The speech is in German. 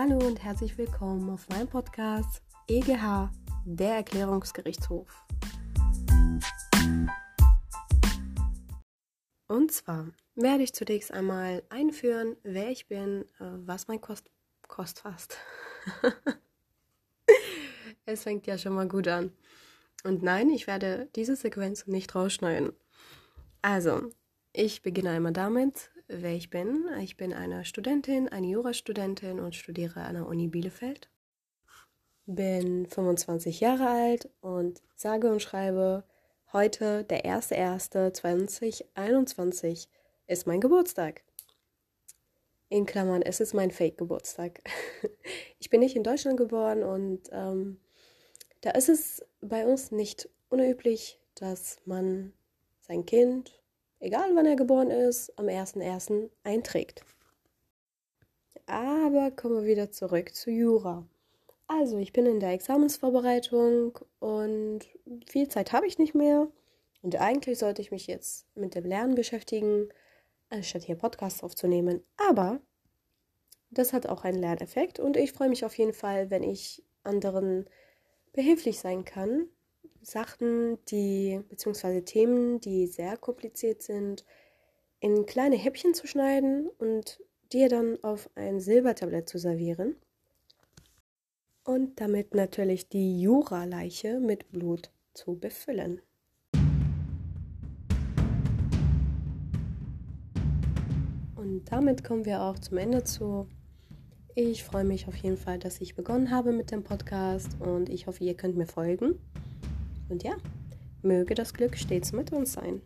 Hallo und herzlich willkommen auf meinem Podcast EGH, der Erklärungsgerichtshof. Und zwar werde ich zunächst einmal einführen, wer ich bin, äh, was mein Kost, Kost fast. es fängt ja schon mal gut an. Und nein, ich werde diese Sequenz nicht rausschneiden. Also, ich beginne einmal damit, wer ich bin. Ich bin eine Studentin, eine Jurastudentin und studiere an der Uni Bielefeld. Bin 25 Jahre alt und sage und schreibe, heute, der 1.1.2021, ist mein Geburtstag. In Klammern, es ist mein Fake-Geburtstag. Ich bin nicht in Deutschland geboren und ähm, da ist es bei uns nicht unüblich, dass man sein Kind egal wann er geboren ist, am 1.1. einträgt. Aber kommen wir wieder zurück zu Jura. Also, ich bin in der Examensvorbereitung und viel Zeit habe ich nicht mehr. Und eigentlich sollte ich mich jetzt mit dem Lernen beschäftigen, anstatt hier Podcasts aufzunehmen. Aber das hat auch einen Lerneffekt und ich freue mich auf jeden Fall, wenn ich anderen behilflich sein kann, Sachen, die, beziehungsweise Themen, die sehr kompliziert sind, in kleine Häppchen zu schneiden und dir dann auf ein Silbertablett zu servieren. Und damit natürlich die Jura-Leiche mit Blut zu befüllen. Und damit kommen wir auch zum Ende zu. Ich freue mich auf jeden Fall, dass ich begonnen habe mit dem Podcast und ich hoffe, ihr könnt mir folgen. Und ja, möge das Glück stets mit uns sein.